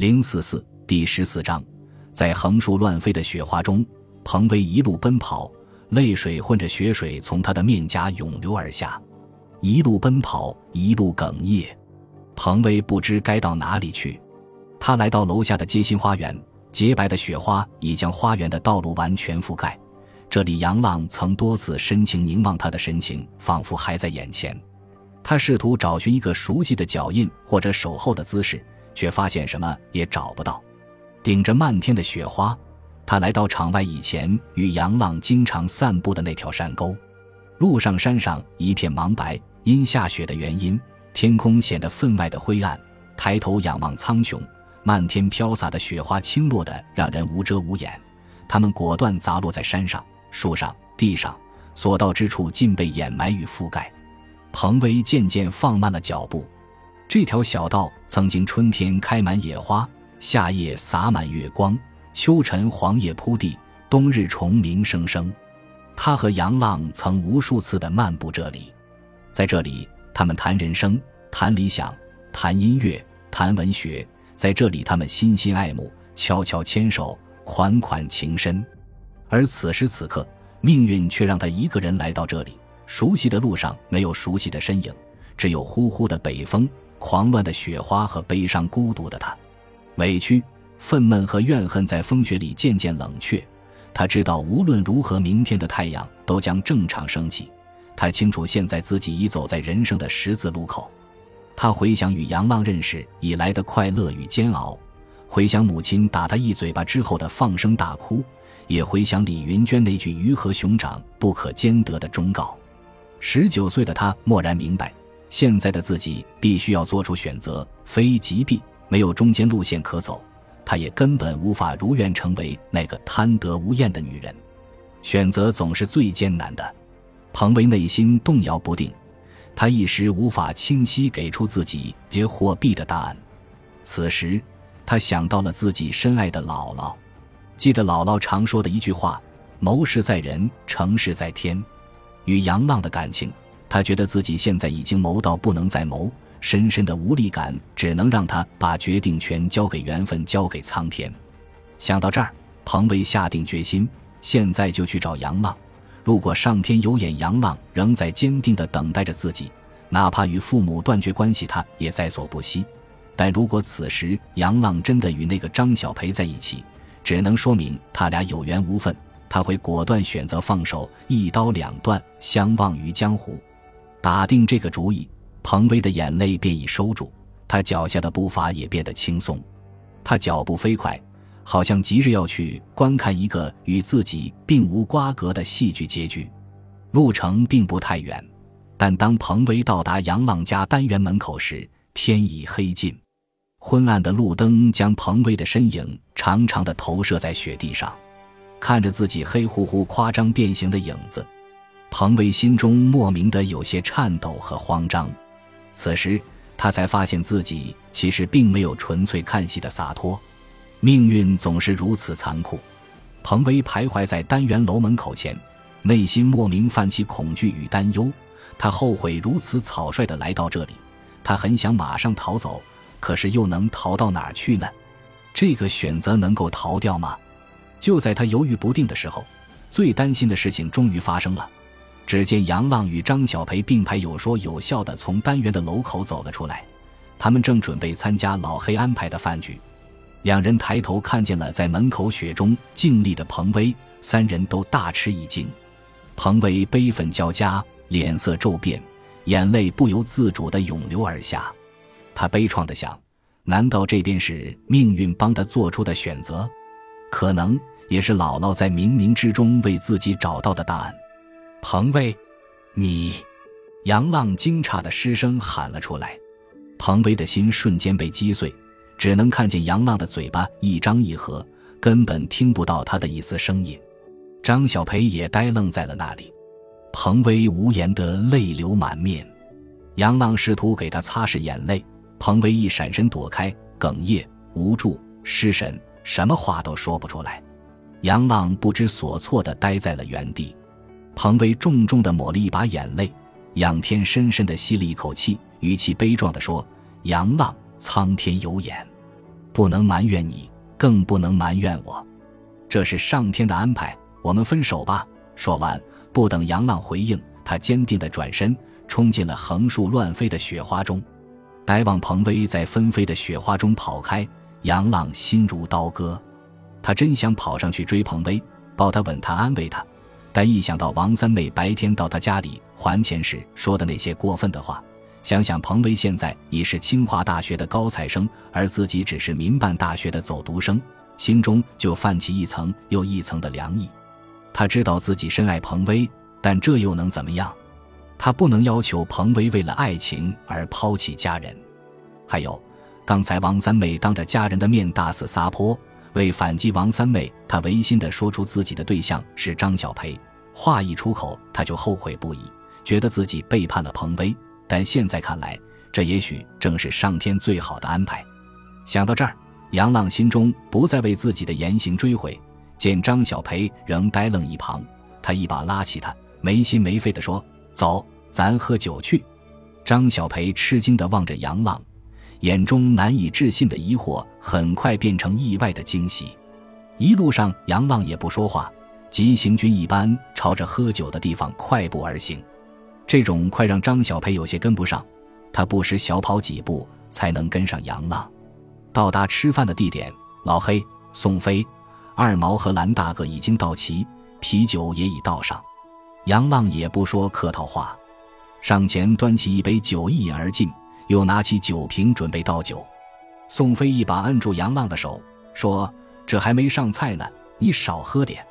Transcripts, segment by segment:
零四四第十四章，在横竖乱飞的雪花中，彭威一路奔跑，泪水混着雪水从他的面颊涌流而下。一路奔跑，一路哽咽。彭威不知该到哪里去。他来到楼下的街心花园，洁白的雪花已将花园的道路完全覆盖。这里，杨浪曾多次深情凝望他的神情，仿佛还在眼前。他试图找寻一个熟悉的脚印或者守候的姿势，却发现什么也找不到。顶着漫天的雪花，他来到场外以前与杨浪经常散步的那条山沟。路上山上一片茫白，因下雪的原因，天空显得分外的灰暗。抬头仰望苍穹，漫天飘洒的雪花倾落的让人无遮无掩，它们果断砸落在山上、树上、地上，所到之处尽被掩埋与覆盖。彭威渐渐放慢了脚步。这条小道曾经春天开满野花，夏夜洒满月光，秋晨黄叶铺地，冬日虫鸣声声。他和杨浪曾无数次的漫步这里，在这里，他们谈人生，谈理想，谈音乐，谈文学。在这里，他们心心爱慕，悄悄牵手，款款情深。而此时此刻，命运却让他一个人来到这里。熟悉的路上没有熟悉的身影，只有呼呼的北风、狂乱的雪花和悲伤孤独的他。委屈、愤懑和怨恨在风雪里渐渐冷却。他知道无论如何，明天的太阳都将正常升起。他清楚，现在自己已走在人生的十字路口。他回想与杨浪认识以来的快乐与煎熬，回想母亲打他一嘴巴之后的放声大哭，也回想李云娟那句“鱼和熊掌不可兼得”的忠告。十九岁的他蓦然明白，现在的自己必须要做出选择，非即必，没有中间路线可走。他也根本无法如愿成为那个贪得无厌的女人。选择总是最艰难的。彭威内心动摇不定，他一时无法清晰给出自己别货币的答案。此时，他想到了自己深爱的姥姥，记得姥姥常说的一句话：“谋事在人，成事在天。”与杨浪的感情，他觉得自己现在已经谋到不能再谋，深深的无力感只能让他把决定权交给缘分，交给苍天。想到这儿，彭威下定决心，现在就去找杨浪。如果上天有眼，杨浪仍在坚定地等待着自己，哪怕与父母断绝关系，他也在所不惜。但如果此时杨浪真的与那个张小培在一起，只能说明他俩有缘无分。他会果断选择放手，一刀两断，相忘于江湖。打定这个主意，彭威的眼泪便已收住，他脚下的步伐也变得轻松。他脚步飞快，好像急着要去观看一个与自己并无瓜葛的戏剧结局。路程并不太远，但当彭威到达杨浪家单元门口时，天已黑尽，昏暗的路灯将彭威的身影长长的投射在雪地上。看着自己黑乎乎、夸张变形的影子，彭威心中莫名的有些颤抖和慌张。此时，他才发现自己其实并没有纯粹看戏的洒脱。命运总是如此残酷。彭威徘徊在单元楼门口前，内心莫名泛起恐惧与担忧。他后悔如此草率的来到这里，他很想马上逃走，可是又能逃到哪儿去呢？这个选择能够逃掉吗？就在他犹豫不定的时候，最担心的事情终于发生了。只见杨浪与张小培并排有说有笑的从单元的楼口走了出来，他们正准备参加老黑安排的饭局。两人抬头看见了在门口雪中静立的彭威，三人都大吃一惊。彭威悲愤交加，脸色骤变，眼泪不由自主地涌流而下。他悲怆地想：难道这便是命运帮他做出的选择？可能也是姥姥在冥冥之中为自己找到的答案。彭威，你，杨浪惊诧的失声喊了出来。彭威的心瞬间被击碎，只能看见杨浪的嘴巴一张一合，根本听不到他的一丝声音。张小培也呆愣在了那里。彭威无言的泪流满面。杨浪试图给他擦拭眼泪，彭威一闪身躲开，哽咽、无助、失神。什么话都说不出来，杨浪不知所措的呆在了原地。彭威重重地抹了一把眼泪，仰天深深地吸了一口气，语气悲壮地说：“杨浪，苍天有眼，不能埋怨你，更不能埋怨我，这是上天的安排。我们分手吧。说完，不等杨浪回应，他坚定地转身，冲进了横竖乱飞的雪花中。呆望彭威在纷飞的雪花中跑开，杨浪心如刀割。他真想跑上去追彭威，抱他、吻他、安慰他，但一想到王三妹白天到他家里还钱时说的那些过分的话，想想彭威现在已是清华大学的高材生，而自己只是民办大学的走读生，心中就泛起一层又一层的凉意。他知道自己深爱彭威，但这又能怎么样？他不能要求彭威为了爱情而抛弃家人。还有，刚才王三妹当着家人的面大肆撒泼，为反击王三妹，他违心的说出自己的对象是张小培。话一出口，他就后悔不已，觉得自己背叛了彭威。但现在看来，这也许正是上天最好的安排。想到这儿，杨浪心中不再为自己的言行追悔。见张小培仍呆愣一旁，他一把拉起他，没心没肺地说：“走，咱喝酒去。”张小培吃惊地望着杨浪，眼中难以置信的疑惑很快变成意外的惊喜。一路上，杨浪也不说话，急行军一般朝着喝酒的地方快步而行。这种快让张小培有些跟不上，他不时小跑几步才能跟上杨浪。到达吃饭的地点，老黑、宋飞。二毛和蓝大哥已经到齐，啤酒也已倒上。杨浪也不说客套话，上前端起一杯酒一饮而尽，又拿起酒瓶准备倒酒。宋飞一把按住杨浪的手，说：“这还没上菜呢，你少喝点。”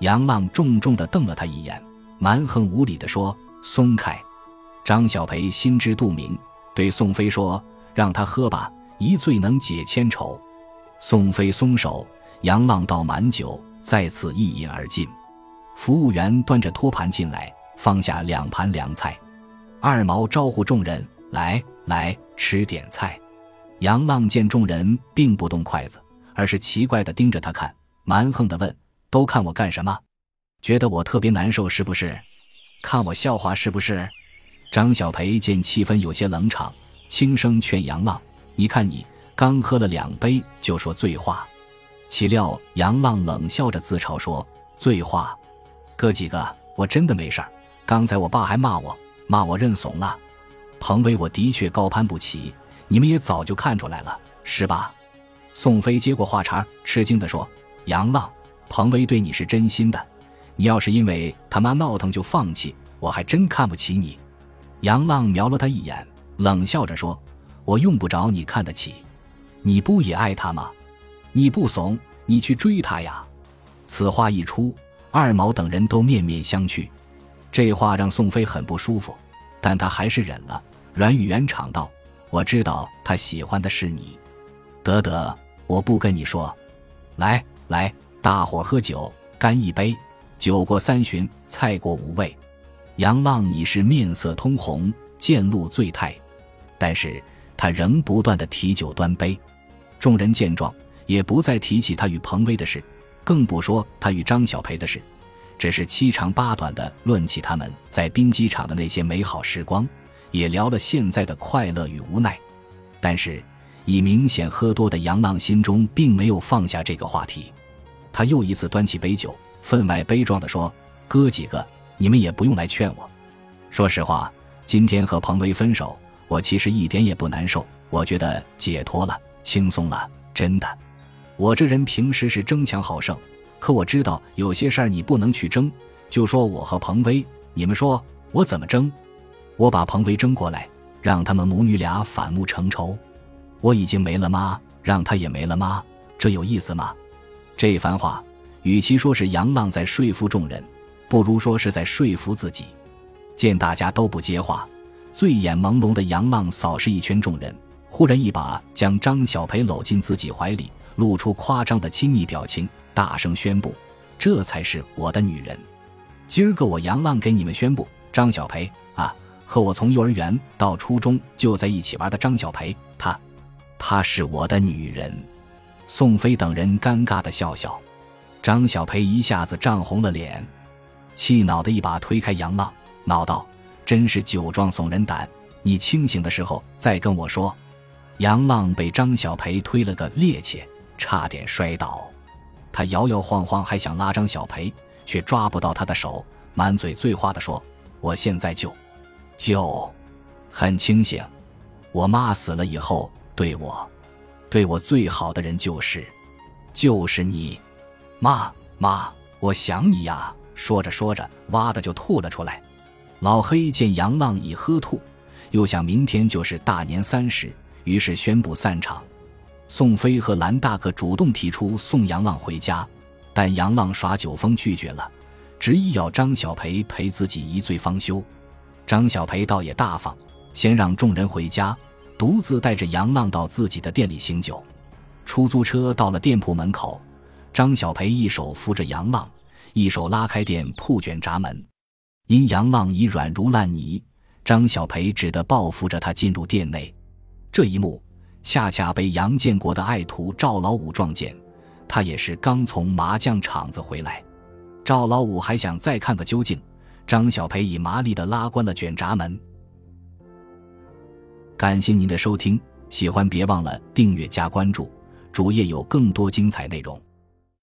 杨浪重重地瞪了他一眼，蛮横无理地说：“松开！”张小培心知肚明，对宋飞说：“让他喝吧，一醉能解千愁。”宋飞松手。杨浪倒满酒，再次一饮而尽。服务员端着托盘进来，放下两盘凉菜。二毛招呼众人来来吃点菜。杨浪见众人并不动筷子，而是奇怪地盯着他看，蛮横地问：“都看我干什么？觉得我特别难受是不是？看我笑话是不是？”张小培见气氛有些冷场，轻声劝杨浪：“你看你刚喝了两杯，就说醉话。”岂料杨浪冷笑着自嘲说：“醉话，哥几个，我真的没事儿。刚才我爸还骂我，骂我认怂了。彭威我的确高攀不起，你们也早就看出来了，是吧？”宋飞接过话茬，吃惊地说：“杨浪，彭威对你是真心的。你要是因为他妈闹腾就放弃，我还真看不起你。”杨浪瞄了他一眼，冷笑着说：“我用不着你看得起，你不也爱他吗？”你不怂，你去追他呀！此话一出，二毛等人都面面相觑。这话让宋飞很不舒服，但他还是忍了，软语圆场道：“我知道他喜欢的是你。”得得，我不跟你说。来来，大伙喝酒，干一杯！酒过三巡，菜过五味。杨浪已是面色通红，渐露醉态，但是他仍不断的提酒端杯。众人见状。也不再提起他与彭威的事，更不说他与张小培的事，只是七长八短的论起他们在兵机场的那些美好时光，也聊了现在的快乐与无奈。但是，已明显喝多的杨浪心中并没有放下这个话题，他又一次端起杯酒，分外悲壮地说：“哥几个，你们也不用来劝我。说实话，今天和彭威分手，我其实一点也不难受，我觉得解脱了，轻松了，真的。”我这人平时是争强好胜，可我知道有些事儿你不能去争。就说我和彭威，你们说我怎么争？我把彭威争过来，让他们母女俩反目成仇。我已经没了妈，让他也没了妈，这有意思吗？这番话，与其说是杨浪在说服众人，不如说是在说服自己。见大家都不接话，醉眼朦胧的杨浪扫视一圈众人，忽然一把将张小培搂进自己怀里。露出夸张的亲昵表情，大声宣布：“这才是我的女人！今儿个我杨浪给你们宣布，张小培啊，和我从幼儿园到初中就在一起玩的张小培，她，她是我的女人。”宋飞等人尴尬的笑笑，张小培一下子涨红了脸，气恼的一把推开杨浪，闹道：“真是酒壮怂人胆！你清醒的时候再跟我说。”杨浪被张小培推了个趔趄，差点摔倒。他摇摇晃晃，还想拉张小培，却抓不到他的手，满嘴醉话的说：“我现在就，就，很清醒。我妈死了以后，对我，对我最好的人就是，就是你，妈妈，我想你呀。”说着说着，哇的就吐了出来。老黑见杨浪已喝吐，又想明天就是大年三十，于是宣布散场。宋飞和蓝大哥主动提出送杨浪回家，但杨浪耍酒疯拒绝了，执意要张小培陪自己一醉方休。张小培倒也大方，先让众人回家，独自带着杨浪到自己的店里醒酒。出租车到了店铺门口，张小培一手扶着杨浪，一手拉开店铺卷闸门。因杨浪已软如烂泥，张小培只得抱扶着他进入店内。这一幕。恰恰被杨建国的爱徒赵老五撞见，他也是刚从麻将场子回来。赵老五还想再看个究竟，张小培已麻利的拉关了卷闸门。感谢您的收听，喜欢别忘了订阅加关注，主页有更多精彩内容。